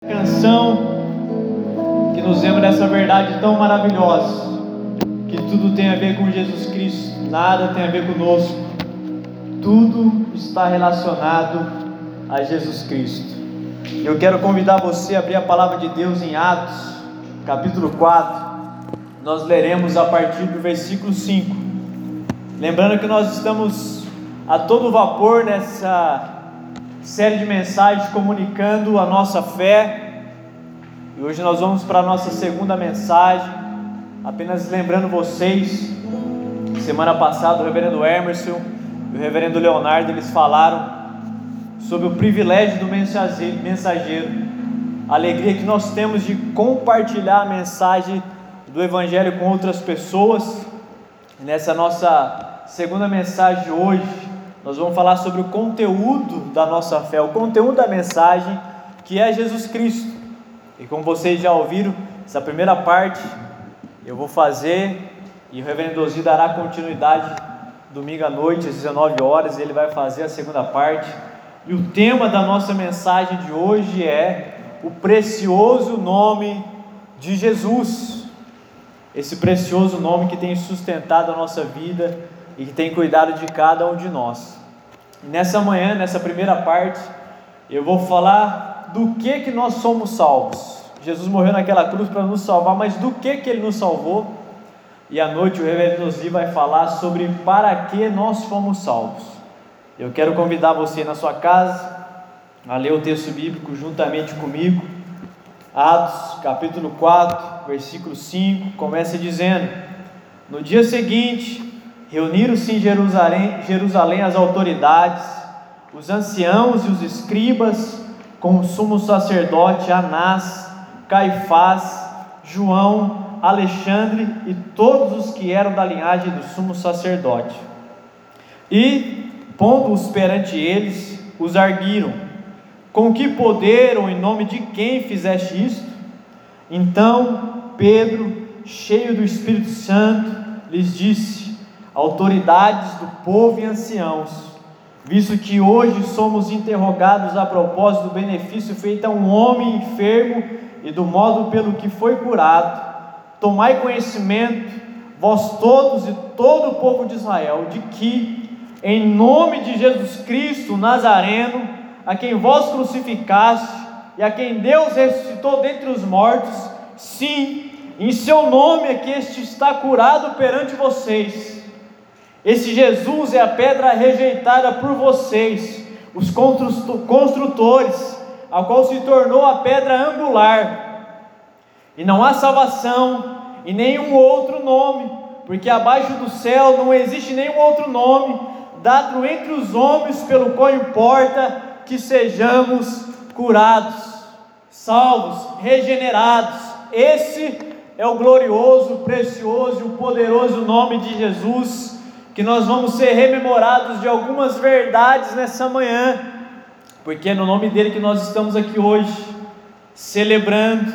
Canção que nos lembra dessa verdade tão maravilhosa, que tudo tem a ver com Jesus Cristo, nada tem a ver conosco, tudo está relacionado a Jesus Cristo. Eu quero convidar você a abrir a palavra de Deus em Atos, capítulo 4. Nós leremos a partir do versículo 5. Lembrando que nós estamos a todo vapor nessa série de mensagens comunicando a nossa fé. E hoje nós vamos para a nossa segunda mensagem. Apenas lembrando vocês, semana passada o reverendo Emerson e o reverendo Leonardo eles falaram sobre o privilégio do mensageiro, a alegria que nós temos de compartilhar a mensagem do evangelho com outras pessoas. Nessa nossa segunda mensagem de hoje, nós vamos falar sobre o conteúdo da nossa fé, o conteúdo da mensagem que é Jesus Cristo. E como vocês já ouviram, essa primeira parte eu vou fazer e o reverendo Ozi dará continuidade domingo à noite às 19 horas, ele vai fazer a segunda parte. E o tema da nossa mensagem de hoje é o precioso nome de Jesus. Esse precioso nome que tem sustentado a nossa vida e que tem cuidado de cada um de nós. Nessa manhã, nessa primeira parte, eu vou falar do que que nós somos salvos. Jesus morreu naquela cruz para nos salvar, mas do que que ele nos salvou? E à noite o reverendo Nosli vai falar sobre para que nós fomos salvos. Eu quero convidar você na sua casa a ler o texto bíblico juntamente comigo. Atos, capítulo 4, versículo 5, começa dizendo: No dia seguinte, Reuniram-se em Jerusalém, Jerusalém as autoridades, os anciãos e os escribas, com o sumo sacerdote Anás, Caifás, João, Alexandre e todos os que eram da linhagem do sumo sacerdote. E, pondo-os perante eles, os arguiram: Com que poder ou em nome de quem fizeste isto? Então Pedro, cheio do Espírito Santo, lhes disse: autoridades do povo e anciãos, visto que hoje somos interrogados a propósito do benefício feito a um homem enfermo e do modo pelo que foi curado, tomai conhecimento, vós todos e todo o povo de Israel, de que, em nome de Jesus Cristo Nazareno, a quem vós crucificaste e a quem Deus ressuscitou dentre os mortos, sim, em seu nome é que este está curado perante vocês esse Jesus é a pedra rejeitada por vocês, os construtores, a qual se tornou a pedra angular. E não há salvação em nenhum outro nome, porque abaixo do céu não existe nenhum outro nome dado entre os homens pelo qual importa que sejamos curados, salvos, regenerados. Esse é o glorioso, precioso e poderoso nome de Jesus que nós vamos ser rememorados de algumas verdades nessa manhã, porque é no nome dele que nós estamos aqui hoje, celebrando,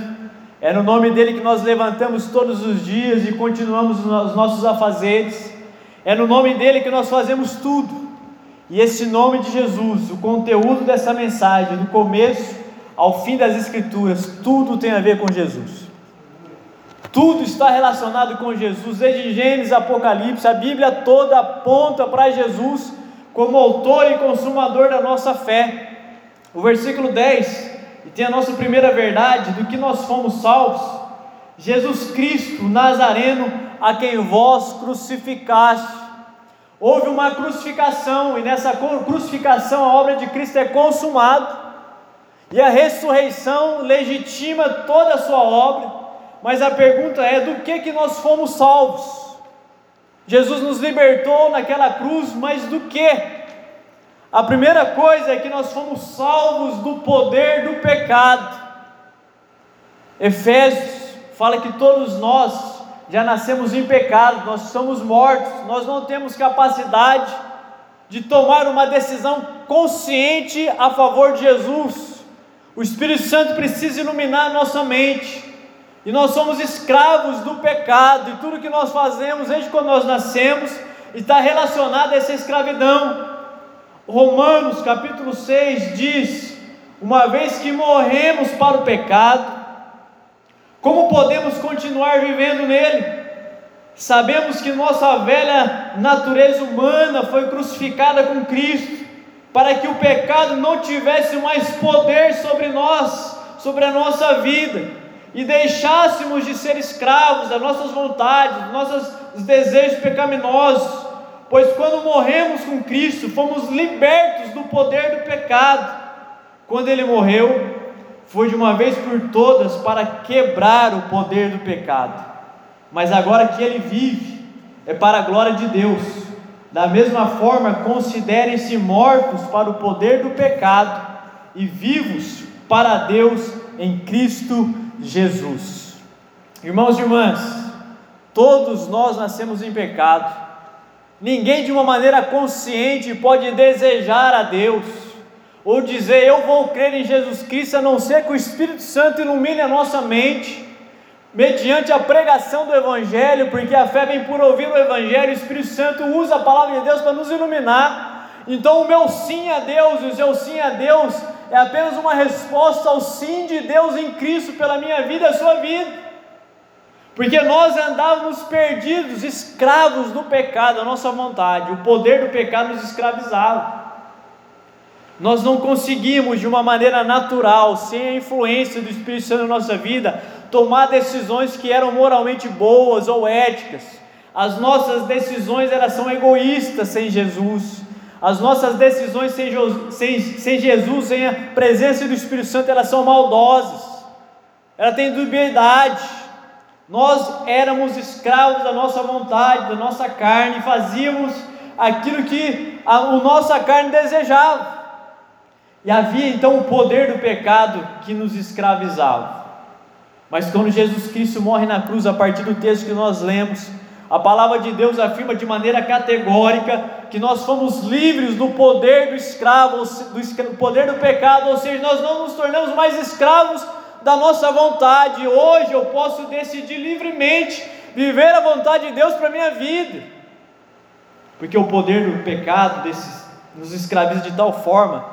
é no nome dele que nós levantamos todos os dias e continuamos os nossos afazeres, é no nome dele que nós fazemos tudo, e esse nome de Jesus, o conteúdo dessa mensagem, do começo ao fim das Escrituras, tudo tem a ver com Jesus. Tudo está relacionado com Jesus, desde Gênesis, Apocalipse, a Bíblia toda aponta para Jesus como autor e consumador da nossa fé. O versículo 10, e tem a nossa primeira verdade do que nós fomos salvos. Jesus Cristo, Nazareno, a quem vós crucificaste. Houve uma crucificação, e nessa crucificação a obra de Cristo é consumada, e a ressurreição legitima toda a sua obra mas a pergunta é: do que que nós fomos salvos? Jesus nos libertou naquela cruz, mas do que? A primeira coisa é que nós fomos salvos do poder do pecado. Efésios fala que todos nós já nascemos em pecado, nós somos mortos, nós não temos capacidade de tomar uma decisão consciente a favor de Jesus. O Espírito Santo precisa iluminar a nossa mente e nós somos escravos do pecado, e tudo que nós fazemos desde quando nós nascemos está relacionado a essa escravidão. Romanos capítulo 6 diz: uma vez que morremos para o pecado, como podemos continuar vivendo nele? Sabemos que nossa velha natureza humana foi crucificada com Cristo, para que o pecado não tivesse mais poder sobre nós, sobre a nossa vida, e deixássemos de ser escravos das nossas vontades, dos nossos desejos pecaminosos, pois quando morremos com Cristo, fomos libertos do poder do pecado. Quando ele morreu, foi de uma vez por todas para quebrar o poder do pecado mas agora que ele vive, é para a glória de Deus. Da mesma forma, considerem-se mortos para o poder do pecado e vivos para Deus em Cristo Jesus. Irmãos e irmãs, todos nós nascemos em pecado. Ninguém de uma maneira consciente pode desejar a Deus ou dizer eu vou crer em Jesus Cristo, a não ser que o Espírito Santo ilumine a nossa mente mediante a pregação do Evangelho, porque a fé vem por ouvir o Evangelho, o Espírito Santo usa a palavra de Deus para nos iluminar. Então, o meu sim a Deus o seu sim a Deus é apenas uma resposta ao sim de Deus em Cristo pela minha vida e a sua vida. Porque nós andávamos perdidos, escravos do pecado, a nossa vontade, o poder do pecado nos escravizava. Nós não conseguimos de uma maneira natural, sem a influência do Espírito Santo na nossa vida, tomar decisões que eram moralmente boas ou éticas. As nossas decisões elas são egoístas sem Jesus. As nossas decisões sem, sem, sem Jesus, sem a presença do Espírito Santo, elas são maldosas. Ela tem dubiedade. Nós éramos escravos da nossa vontade, da nossa carne, fazíamos aquilo que a, a nossa carne desejava. E havia então o poder do pecado que nos escravizava. Mas quando Jesus Cristo morre na cruz, a partir do texto que nós lemos, a palavra de Deus afirma de maneira categórica que nós fomos livres do poder do escravo, do poder do pecado, ou seja, nós não nos tornamos mais escravos da nossa vontade. Hoje eu posso decidir livremente viver a vontade de Deus para minha vida, porque o poder do pecado desses, nos escraviza de tal forma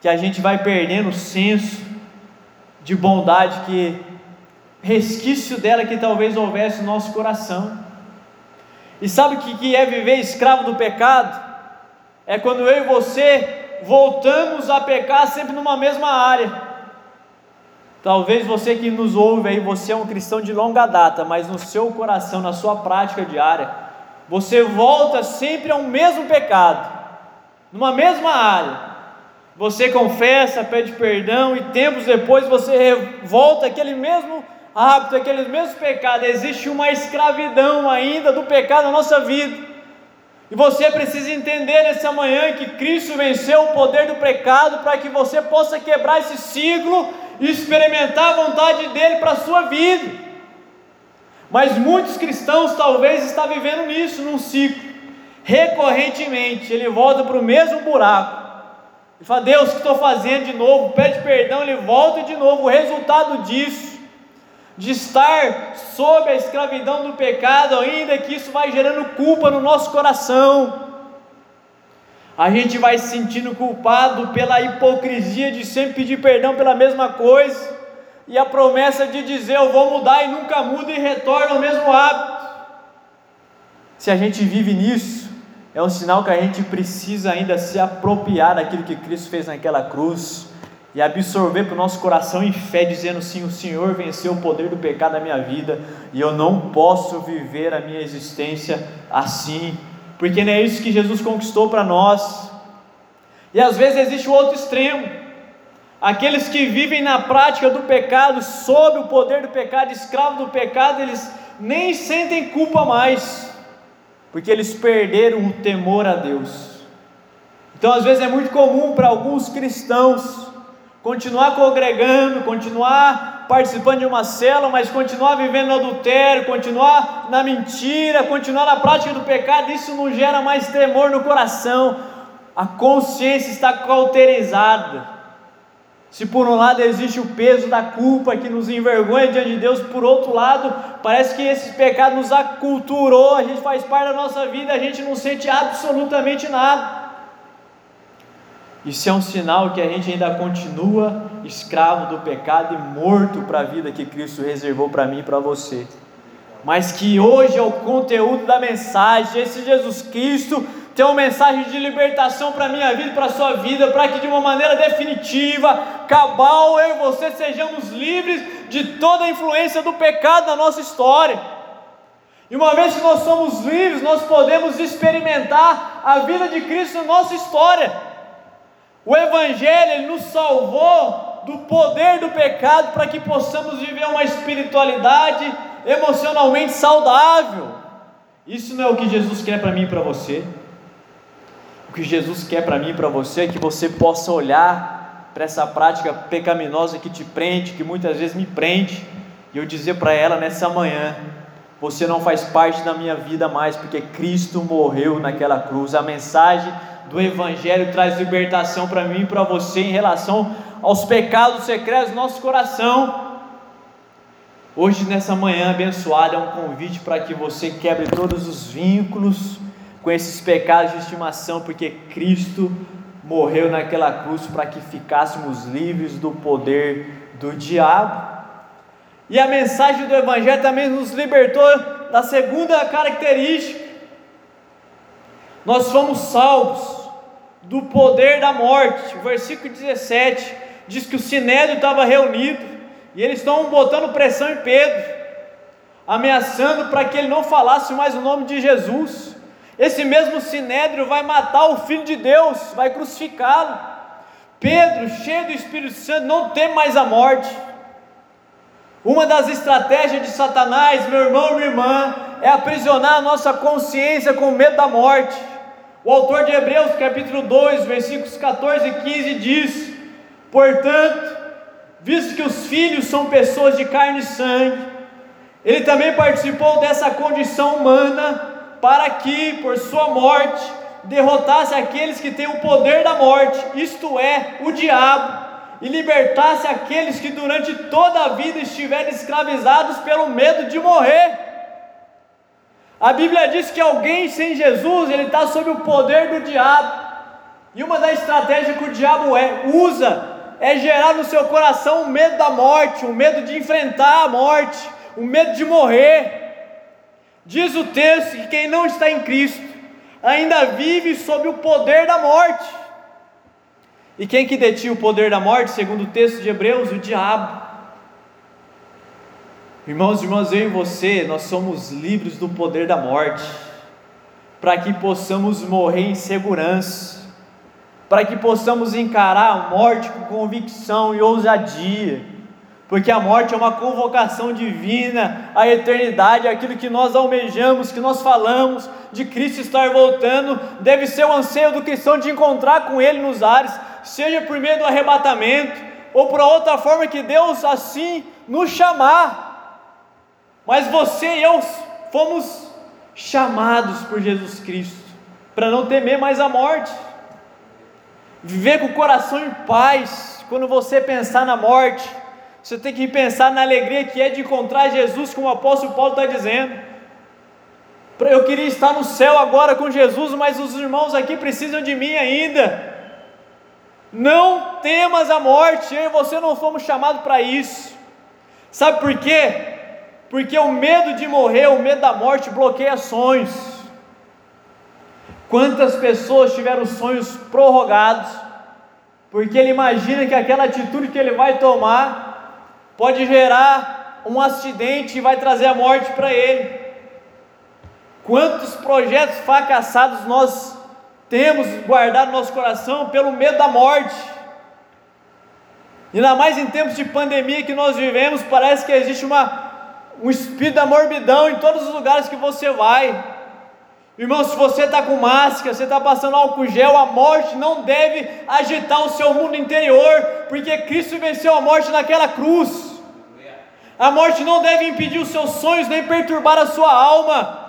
que a gente vai perdendo o senso de bondade que resquício dela que talvez houvesse no nosso coração. E sabe o que é viver escravo do pecado? É quando eu e você voltamos a pecar sempre numa mesma área. Talvez você que nos ouve aí, você é um cristão de longa data, mas no seu coração, na sua prática diária, você volta sempre ao mesmo pecado, numa mesma área. Você confessa, pede perdão e tempos depois você volta aquele mesmo hábito, aqueles mesmos pecados, existe uma escravidão ainda do pecado na nossa vida. E você precisa entender nessa manhã que Cristo venceu o poder do pecado para que você possa quebrar esse ciclo e experimentar a vontade dele para a sua vida. Mas muitos cristãos talvez estão vivendo nisso, num ciclo. Recorrentemente, ele volta para o mesmo buraco. Ele fala, Deus, o que estou fazendo de novo? Pede perdão, ele volta de novo. O resultado disso de estar sob a escravidão do pecado, ainda que isso vai gerando culpa no nosso coração. A gente vai se sentindo culpado pela hipocrisia de sempre pedir perdão pela mesma coisa, e a promessa de dizer eu vou mudar e nunca muda e retorna ao mesmo hábito. Se a gente vive nisso, é um sinal que a gente precisa ainda se apropriar daquilo que Cristo fez naquela cruz e absorver para o nosso coração em fé, dizendo sim: o Senhor venceu o poder do pecado na minha vida e eu não posso viver a minha existência assim, porque não é isso que Jesus conquistou para nós. E às vezes existe o outro extremo, aqueles que vivem na prática do pecado, sob o poder do pecado, escravo do pecado, eles nem sentem culpa mais, porque eles perderam o temor a Deus. Então, às vezes, é muito comum para alguns cristãos continuar congregando, continuar participando de uma célula, mas continuar vivendo no adultério, continuar na mentira, continuar na prática do pecado, isso não gera mais temor no coração, a consciência está cauterizada. Se por um lado existe o peso da culpa que nos envergonha diante de Deus, por outro lado, parece que esse pecado nos aculturou, a gente faz parte da nossa vida, a gente não sente absolutamente nada. Isso é um sinal que a gente ainda continua escravo do pecado e morto para a vida que Cristo reservou para mim e para você. Mas que hoje é o conteúdo da mensagem, esse Jesus Cristo tem uma mensagem de libertação para a minha vida, para a sua vida, para que de uma maneira definitiva, cabal, eu e você sejamos livres de toda a influência do pecado na nossa história. E uma vez que nós somos livres, nós podemos experimentar a vida de Cristo na nossa história. O Evangelho ele nos salvou do poder do pecado para que possamos viver uma espiritualidade emocionalmente saudável. Isso não é o que Jesus quer para mim e para você. O que Jesus quer para mim e para você é que você possa olhar para essa prática pecaminosa que te prende, que muitas vezes me prende, e eu dizer para ela nessa manhã: você não faz parte da minha vida mais, porque Cristo morreu naquela cruz. A mensagem do Evangelho traz libertação para mim e para você em relação aos pecados secretos do nosso coração. Hoje, nessa manhã abençoada, é um convite para que você quebre todos os vínculos com esses pecados de estimação, porque Cristo morreu naquela cruz para que ficássemos livres do poder do diabo. E a mensagem do Evangelho também nos libertou da segunda característica. Nós fomos salvos do poder da morte. O versículo 17 diz que o sinédrio estava reunido e eles estão botando pressão em Pedro, ameaçando para que ele não falasse mais o nome de Jesus. Esse mesmo sinédrio vai matar o filho de Deus, vai crucificá-lo. Pedro, cheio do Espírito Santo, não tem mais a morte. Uma das estratégias de Satanás, meu irmão, minha irmã, é aprisionar a nossa consciência com medo da morte. O autor de Hebreus, capítulo 2, versículos 14 e 15 diz: Portanto, visto que os filhos são pessoas de carne e sangue, ele também participou dessa condição humana para que, por sua morte, derrotasse aqueles que têm o poder da morte, isto é, o diabo, e libertasse aqueles que durante toda a vida estiverem escravizados pelo medo de morrer. A Bíblia diz que alguém sem Jesus, ele está sob o poder do diabo. E uma das estratégias que o diabo é, usa é gerar no seu coração o medo da morte, o medo de enfrentar a morte, o medo de morrer. Diz o texto que quem não está em Cristo ainda vive sob o poder da morte. E quem que detinha o poder da morte, segundo o texto de Hebreus? O diabo. Irmãos e irmãs, eu e você, nós somos livres do poder da morte, para que possamos morrer em segurança, para que possamos encarar a morte com convicção e ousadia, porque a morte é uma convocação divina à eternidade, aquilo que nós almejamos, que nós falamos de Cristo estar voltando, deve ser o anseio do cristão de encontrar com Ele nos ares, seja por meio do arrebatamento, ou por outra forma que Deus assim nos chamar. Mas você e eu fomos chamados por Jesus Cristo para não temer mais a morte, viver com o coração em paz. Quando você pensar na morte, você tem que pensar na alegria que é de encontrar Jesus, como o apóstolo Paulo está dizendo. Eu queria estar no céu agora com Jesus, mas os irmãos aqui precisam de mim ainda. Não temas a morte, eu e você não fomos chamados para isso. Sabe por quê? Porque o medo de morrer, o medo da morte bloqueia sonhos. Quantas pessoas tiveram sonhos prorrogados, porque ele imagina que aquela atitude que ele vai tomar pode gerar um acidente e vai trazer a morte para ele. Quantos projetos fracassados nós temos guardado no nosso coração pelo medo da morte. Ainda mais em tempos de pandemia que nós vivemos, parece que existe uma um espírito da morbidão em todos os lugares que você vai. Irmão, se você está com máscara, você está passando álcool gel, a morte não deve agitar o seu mundo interior, porque Cristo venceu a morte naquela cruz. A morte não deve impedir os seus sonhos, nem perturbar a sua alma.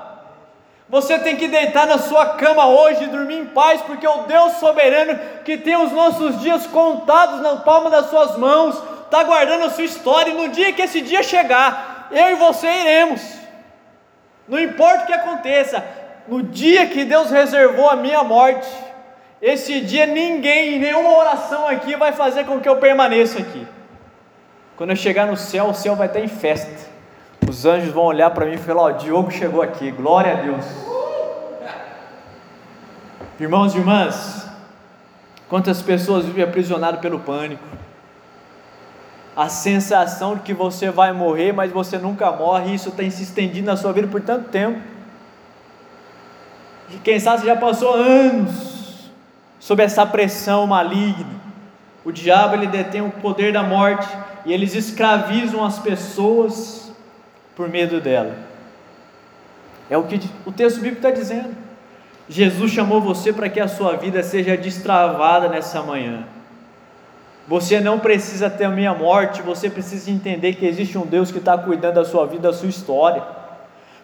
Você tem que deitar na sua cama hoje e dormir em paz, porque o Deus soberano, que tem os nossos dias contados na palma das suas mãos, está guardando a sua história, e no dia que esse dia chegar, eu e você iremos. Não importa o que aconteça, no dia que Deus reservou a minha morte, esse dia ninguém, nenhuma oração aqui vai fazer com que eu permaneça aqui. Quando eu chegar no céu, o céu vai estar em festa. Os anjos vão olhar para mim e falar: Ó, oh, Diogo chegou aqui, glória a Deus. Irmãos e irmãs, quantas pessoas vivem aprisionadas pelo pânico, a sensação de que você vai morrer, mas você nunca morre, isso tem se estendido na sua vida por tanto tempo. E quem sabe você já passou anos sob essa pressão maligna. O diabo ele detém o poder da morte e eles escravizam as pessoas por medo dela. É o que o texto bíblico está dizendo. Jesus chamou você para que a sua vida seja destravada nessa manhã. Você não precisa ter a minha morte, você precisa entender que existe um Deus que está cuidando da sua vida, da sua história.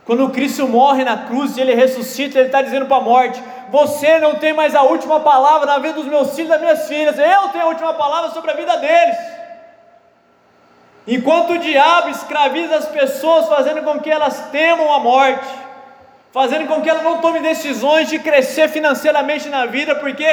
Quando Cristo morre na cruz e ele ressuscita, ele está dizendo para a morte: Você não tem mais a última palavra na vida dos meus filhos e das minhas filhas, eu tenho a última palavra sobre a vida deles. Enquanto o diabo escraviza as pessoas, fazendo com que elas temam a morte, fazendo com que elas não tomem decisões de crescer financeiramente na vida, porque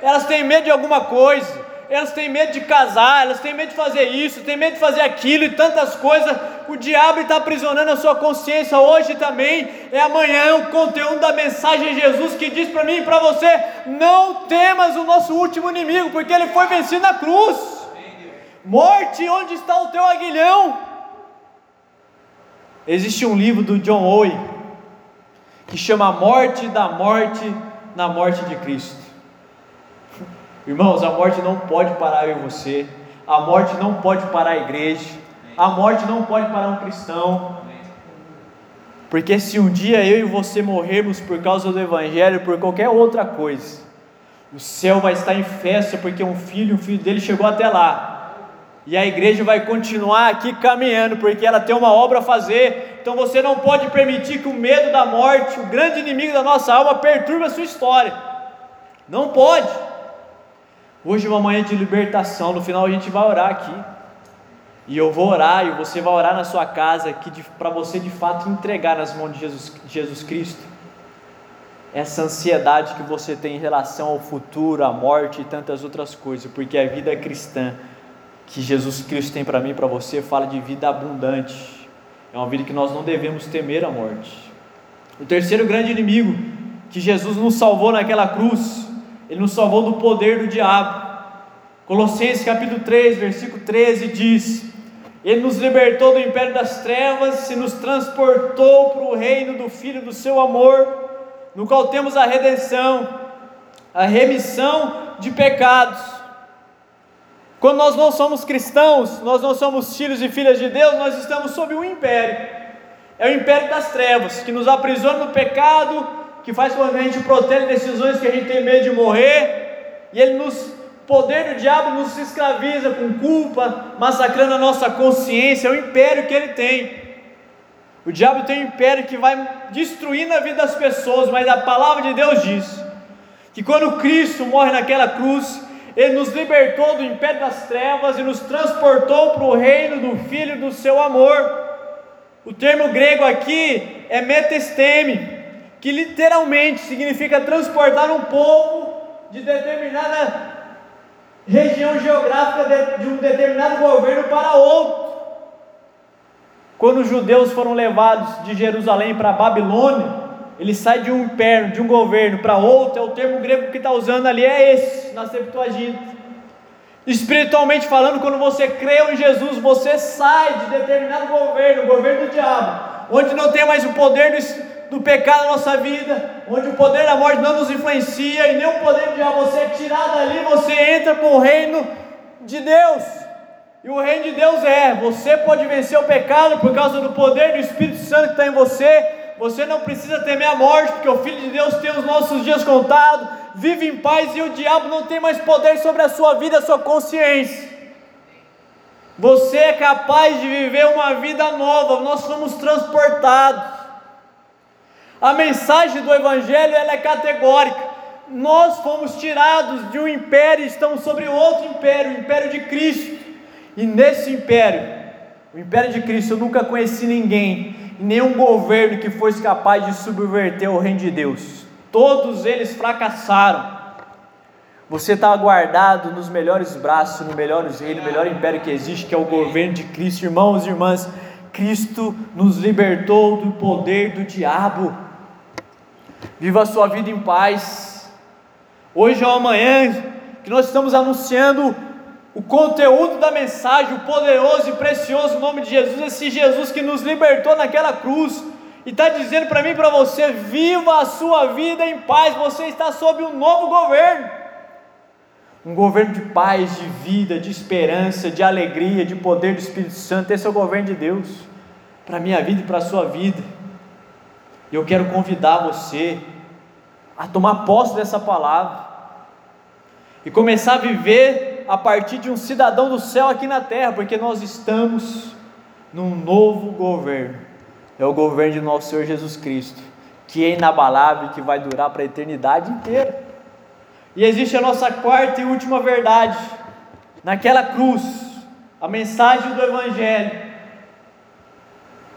elas têm medo de alguma coisa elas têm medo de casar, elas têm medo de fazer isso, têm medo de fazer aquilo e tantas coisas. O diabo está aprisionando a sua consciência hoje também. É amanhã o conteúdo da mensagem de Jesus que diz para mim e para você: não temas o nosso último inimigo, porque ele foi vencido na cruz. Morte, onde está o teu aguilhão? Existe um livro do John Owen que chama Morte da Morte na Morte de Cristo. Irmãos, a morte não pode parar eu e você, a morte não pode parar a igreja, a morte não pode parar um cristão, porque se um dia eu e você morrermos por causa do Evangelho, por qualquer outra coisa, o céu vai estar em festa, porque um filho, um filho dele chegou até lá, e a igreja vai continuar aqui caminhando, porque ela tem uma obra a fazer. Então você não pode permitir que o medo da morte, o grande inimigo da nossa alma, perturbe a sua história. Não pode. Hoje é uma manhã de libertação. No final a gente vai orar aqui. E eu vou orar e você vai orar na sua casa para você de fato entregar nas mãos de Jesus, Jesus Cristo essa ansiedade que você tem em relação ao futuro, à morte e tantas outras coisas, porque a vida cristã que Jesus Cristo tem para mim e para você fala de vida abundante. É uma vida que nós não devemos temer a morte. O terceiro grande inimigo que Jesus nos salvou naquela cruz ele nos salvou do poder do diabo. Colossenses capítulo 3, versículo 13 diz: Ele nos libertou do império das trevas e nos transportou para o reino do Filho do seu amor, no qual temos a redenção, a remissão de pecados. Quando nós não somos cristãos, nós não somos filhos e filhas de Deus, nós estamos sob um império. É o império das trevas, que nos aprisiona no pecado, que faz com que a gente proteja decisões que a gente tem medo de morrer, e ele nos poder do diabo nos escraviza com culpa, massacrando a nossa consciência, é o império que ele tem. O diabo tem um império que vai destruindo a vida das pessoas, mas a palavra de Deus diz que quando Cristo morre naquela cruz, ele nos libertou do império das trevas e nos transportou para o reino do Filho do seu amor. O termo grego aqui é metesteme, que literalmente significa transportar um povo de determinada região geográfica de, de um determinado governo para outro. Quando os judeus foram levados de Jerusalém para Babilônia, ele sai de um império, de um governo para outro, é o termo grego que está usando ali, é esse, na Septuaginta. Espiritualmente falando, quando você crê em Jesus, você sai de determinado governo, o governo do diabo, onde não tem mais o poder do, do pecado na nossa vida, onde o poder da morte não nos influencia e nem o poder de você é tirado ali, você entra para o reino de Deus. E o reino de Deus é: você pode vencer o pecado por causa do poder do Espírito Santo que está em você. Você não precisa temer a morte, porque o Filho de Deus tem os nossos dias contados. Vive em paz e o diabo não tem mais poder sobre a sua vida, a sua consciência. Você é capaz de viver uma vida nova. Nós somos transportados. A mensagem do Evangelho ela é categórica. Nós fomos tirados de um império e estamos sobre outro império, o império de Cristo. E nesse império, o império de Cristo, eu nunca conheci ninguém, nenhum governo que fosse capaz de subverter o reino de Deus. Todos eles fracassaram. Você está guardado nos melhores braços, no melhor reino, no melhor império que existe, que é o governo de Cristo. Irmãos e irmãs, Cristo nos libertou do poder do diabo. Viva a sua vida em paz. Hoje ou amanhã, que nós estamos anunciando o conteúdo da mensagem, o poderoso e precioso nome de Jesus, esse Jesus que nos libertou naquela cruz, e está dizendo para mim e para você: viva a sua vida em paz, você está sob um novo governo um governo de paz, de vida, de esperança, de alegria, de poder do Espírito Santo. Esse é o governo de Deus para a minha vida e para a sua vida. E eu quero convidar você a tomar posse dessa palavra e começar a viver a partir de um cidadão do céu aqui na terra, porque nós estamos num novo governo. É o governo de nosso Senhor Jesus Cristo, que é inabalável e que vai durar para a eternidade inteira. E existe a nossa quarta e última verdade. Naquela cruz, a mensagem do Evangelho,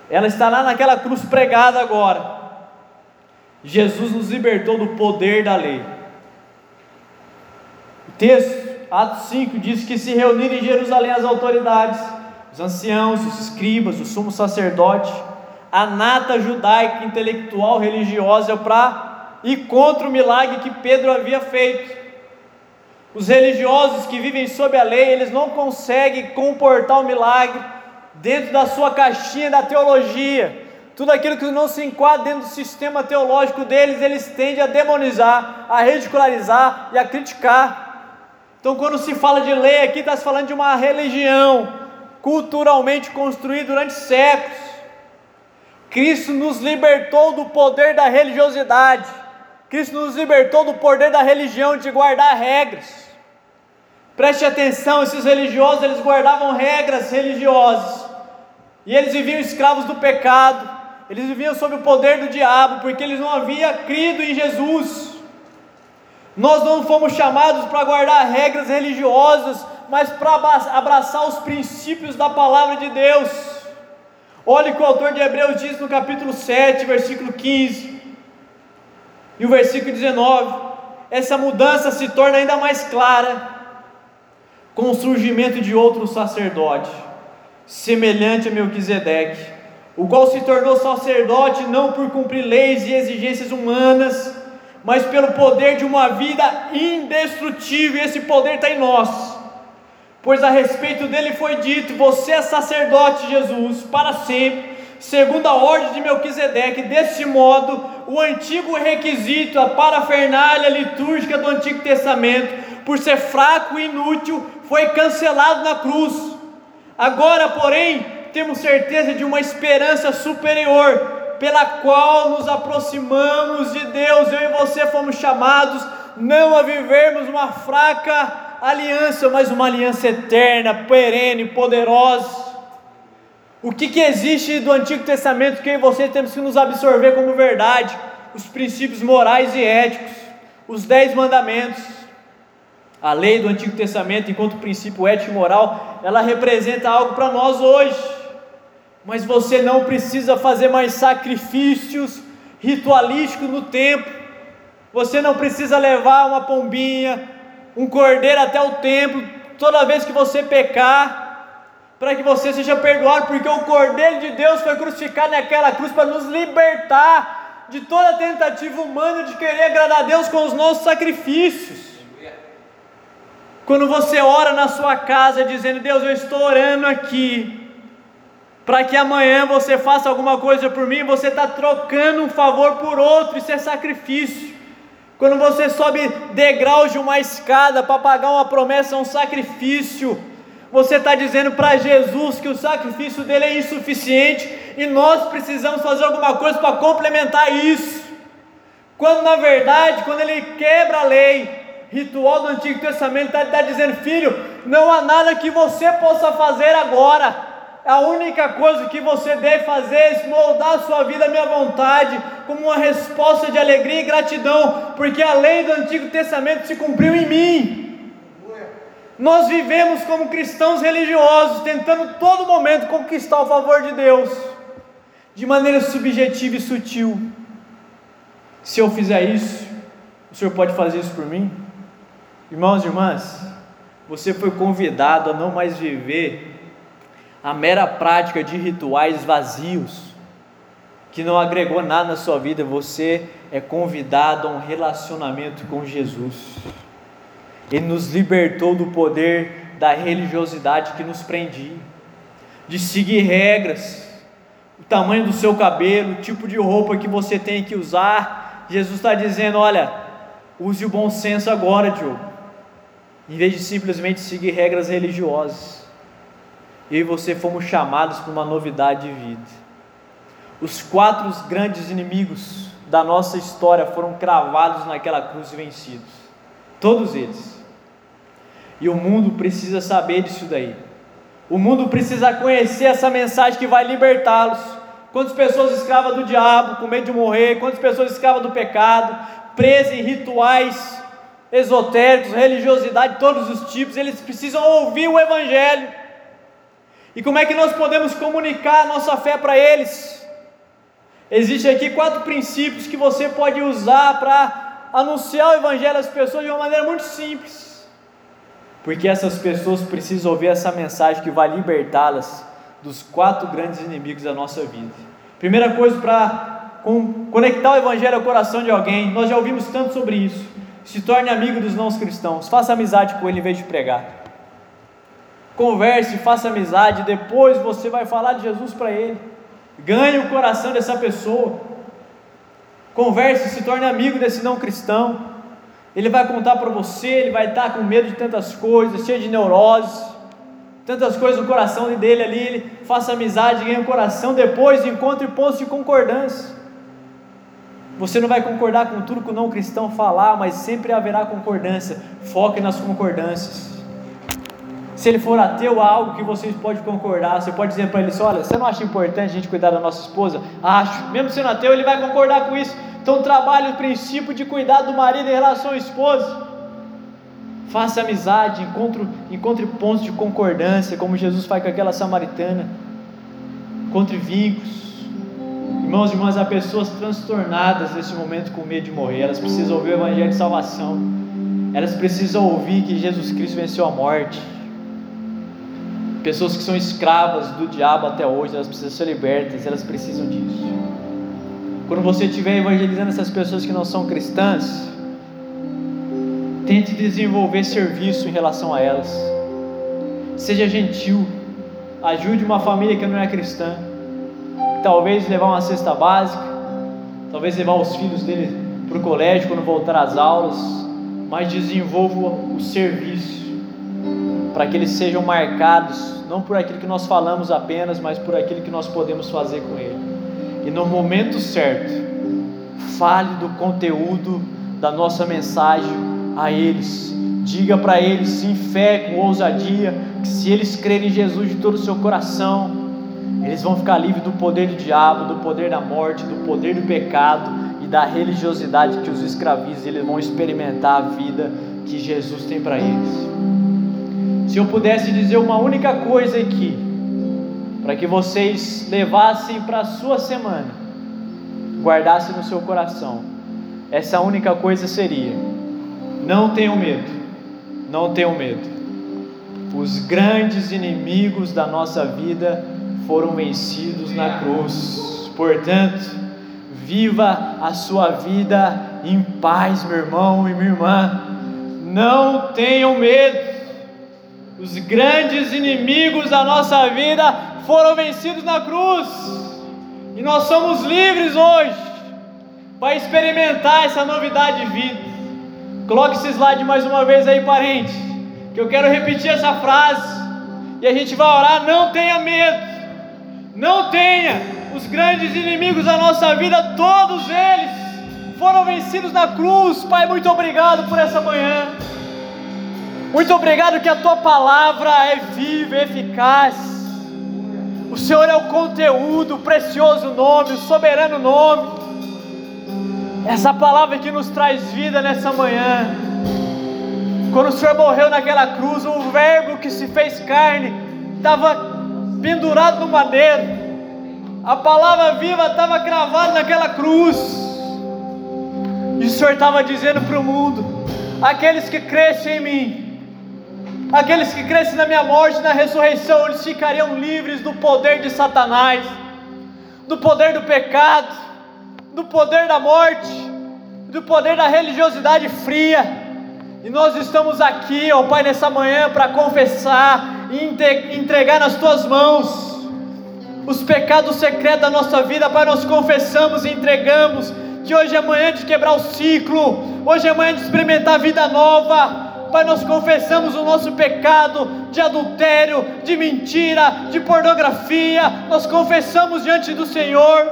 ela está lá naquela cruz pregada agora. Jesus nos libertou do poder da lei. O texto, Atos 5, diz que se reuniram em Jerusalém as autoridades, os anciãos, os escribas, o sumo sacerdote, a nata judaica, intelectual, religiosa, para e contra o milagre que Pedro havia feito. Os religiosos que vivem sob a lei, eles não conseguem comportar o milagre dentro da sua caixinha da teologia. Tudo aquilo que não se enquadra dentro do sistema teológico deles, eles tendem a demonizar, a ridicularizar e a criticar. Então, quando se fala de lei aqui, está se falando de uma religião culturalmente construída durante séculos. Cristo nos libertou do poder da religiosidade. Cristo nos libertou do poder da religião de guardar regras. Preste atenção, esses religiosos eles guardavam regras religiosas. E eles viviam escravos do pecado. Eles viviam sob o poder do diabo, porque eles não haviam crido em Jesus. Nós não fomos chamados para guardar regras religiosas, mas para abraçar os princípios da palavra de Deus. Olha o que o autor de Hebreus diz no capítulo 7, versículo 15. E o versículo 19, essa mudança se torna ainda mais clara com o surgimento de outro sacerdote, semelhante a Melquisedeque, o qual se tornou sacerdote não por cumprir leis e exigências humanas, mas pelo poder de uma vida indestrutível, e esse poder está em nós. Pois a respeito dele foi dito: Você é sacerdote, Jesus, para sempre segundo a ordem de Melquisedeque. Desse modo, o antigo requisito, a parafernália litúrgica do Antigo Testamento, por ser fraco e inútil, foi cancelado na cruz. Agora, porém, temos certeza de uma esperança superior, pela qual nos aproximamos de Deus. Eu e você fomos chamados não a vivermos uma fraca aliança, mas uma aliança eterna, perene, poderosa. O que, que existe do Antigo Testamento que eu e você temos que nos absorver como verdade? Os princípios morais e éticos, os dez mandamentos. A lei do Antigo Testamento, enquanto princípio ético e moral, ela representa algo para nós hoje. Mas você não precisa fazer mais sacrifícios ritualísticos no templo. Você não precisa levar uma pombinha, um cordeiro até o templo toda vez que você pecar para que você seja perdoado, porque o Cordeiro de Deus foi crucificado naquela cruz para nos libertar de toda tentativa humana de querer agradar a Deus com os nossos sacrifícios. Quando você ora na sua casa dizendo: Deus, eu estou orando aqui, para que amanhã você faça alguma coisa por mim, você está trocando um favor por outro, isso é sacrifício. Quando você sobe degraus de uma escada para pagar uma promessa, é um sacrifício você está dizendo para Jesus que o sacrifício dele é insuficiente e nós precisamos fazer alguma coisa para complementar isso. Quando na verdade, quando ele quebra a lei ritual do Antigo Testamento, está tá dizendo, filho, não há nada que você possa fazer agora. A única coisa que você deve fazer é moldar a sua vida à minha vontade, como uma resposta de alegria e gratidão, porque a lei do Antigo Testamento se cumpriu em mim. Nós vivemos como cristãos religiosos, tentando todo momento conquistar o favor de Deus, de maneira subjetiva e sutil. Se eu fizer isso, o Senhor pode fazer isso por mim? Irmãos e irmãs, você foi convidado a não mais viver a mera prática de rituais vazios, que não agregou nada na sua vida, você é convidado a um relacionamento com Jesus. Ele nos libertou do poder da religiosidade que nos prendia, de seguir regras, o tamanho do seu cabelo, o tipo de roupa que você tem que usar. Jesus está dizendo: olha, use o bom senso agora, Diogo, em vez de simplesmente seguir regras religiosas. Eu e você fomos chamados para uma novidade de vida. Os quatro grandes inimigos da nossa história foram cravados naquela cruz e vencidos. Todos eles. E o mundo precisa saber disso daí. O mundo precisa conhecer essa mensagem que vai libertá-los. Quantas pessoas escravas do diabo, com medo de morrer, quantas pessoas escravas do pecado, presas em rituais esotéricos, religiosidade, todos os tipos, eles precisam ouvir o Evangelho. E como é que nós podemos comunicar a nossa fé para eles? Existem aqui quatro princípios que você pode usar para anunciar o Evangelho às pessoas de uma maneira muito simples porque essas pessoas precisam ouvir essa mensagem que vai libertá-las dos quatro grandes inimigos da nossa vida. Primeira coisa para conectar o Evangelho ao coração de alguém, nós já ouvimos tanto sobre isso. Se torne amigo dos não cristãos, faça amizade com ele em vez de pregar. Converse, faça amizade, depois você vai falar de Jesus para ele. Ganhe o coração dessa pessoa. Converse, se torne amigo desse não cristão. Ele vai contar para você, ele vai estar com medo de tantas coisas, cheio de neuroses, tantas coisas no coração dele ali. Ele faça amizade, ganha o coração, depois encontre pontos de concordância. Você não vai concordar com tudo que o não cristão falar, mas sempre haverá concordância. Foque nas concordâncias. Se ele for ateu, há algo que vocês podem concordar. Você pode dizer para ele: assim, Olha, você não acha importante a gente cuidar da nossa esposa? Acho. Mesmo sendo ateu, ele vai concordar com isso. Então trabalhe o princípio de cuidar do marido em relação ao esposo. Faça amizade, encontre, encontre pontos de concordância, como Jesus faz com aquela samaritana. Encontre vínculos. Irmãos e irmãs, há pessoas transtornadas nesse momento com medo de morrer. Elas precisam ouvir o Evangelho de salvação. Elas precisam ouvir que Jesus Cristo venceu a morte. Pessoas que são escravas do diabo até hoje, elas precisam ser libertas, elas precisam disso. Quando você estiver evangelizando essas pessoas que não são cristãs, tente desenvolver serviço em relação a elas. Seja gentil, ajude uma família que não é cristã. Talvez levar uma cesta básica, talvez levar os filhos dele para o colégio quando voltar às aulas, mas desenvolva o serviço para que eles sejam marcados não por aquilo que nós falamos apenas, mas por aquilo que nós podemos fazer com ele e no momento certo, fale do conteúdo da nossa mensagem a eles. Diga para eles, sem fé, com ousadia, que se eles crerem em Jesus de todo o seu coração, eles vão ficar livres do poder do diabo, do poder da morte, do poder do pecado e da religiosidade que os escraviza. Eles vão experimentar a vida que Jesus tem para eles. Se eu pudesse dizer uma única coisa aqui, para que vocês levassem para a sua semana, guardassem no seu coração. Essa única coisa seria: não tenham medo, não tenham medo. Os grandes inimigos da nossa vida foram vencidos na cruz. Portanto, viva a sua vida em paz, meu irmão e minha irmã. Não tenham medo. Os grandes inimigos da nossa vida foram vencidos na cruz, e nós somos livres hoje para experimentar essa novidade de vida. Coloque esse slide mais uma vez aí, parente, que eu quero repetir essa frase e a gente vai orar. Não tenha medo, não tenha. Os grandes inimigos da nossa vida, todos eles foram vencidos na cruz. Pai, muito obrigado por essa manhã. Muito obrigado que a tua palavra é viva, eficaz o Senhor é o conteúdo, o precioso nome, o soberano nome. Essa palavra que nos traz vida nessa manhã. Quando o Senhor morreu naquela cruz, o Verbo que se fez carne estava pendurado no madeiro. A palavra viva estava cravada naquela cruz. E o Senhor estava dizendo para o mundo: Aqueles que crescem em mim, aqueles que crescem na minha morte, na ressurreição, eles ficariam livres do poder de Satanás, do poder do pecado, do poder da morte, do poder da religiosidade fria. E nós estamos aqui, ó Pai, nessa manhã para confessar e entregar nas tuas mãos os pecados secretos da nossa vida, Pai, nós confessamos e entregamos que hoje é manhã de quebrar o ciclo, hoje é manhã de experimentar a vida nova. Pai, nós confessamos o nosso pecado de adultério, de mentira, de pornografia, nós confessamos diante do Senhor.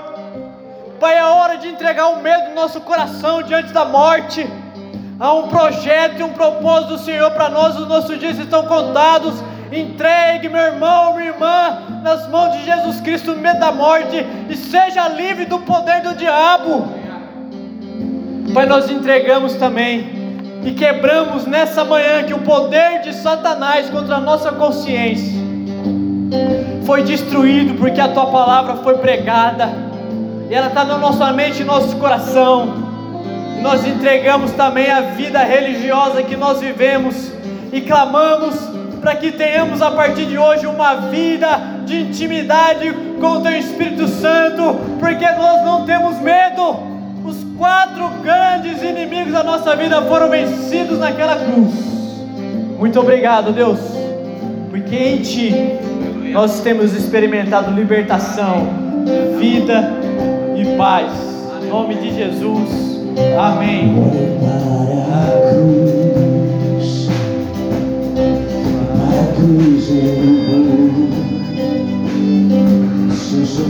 Pai, é hora de entregar o medo do nosso coração diante da morte. Há um projeto e um propósito do Senhor para nós, os nossos dias estão contados. Entregue, meu irmão, minha irmã, nas mãos de Jesus Cristo no meio da morte e seja livre do poder do diabo. Pai, nós entregamos também e quebramos nessa manhã que o poder de Satanás contra a nossa consciência foi destruído porque a tua palavra foi pregada e ela está na nossa mente e nosso coração. E nós entregamos também a vida religiosa que nós vivemos e clamamos para que tenhamos a partir de hoje uma vida de intimidade com o Teu Espírito Santo, porque nós não temos medo. Quatro grandes inimigos da nossa vida foram vencidos naquela cruz. Muito obrigado, Deus, porque em Ti nós temos experimentado libertação, vida e paz. Em nome de Jesus, amém. Sou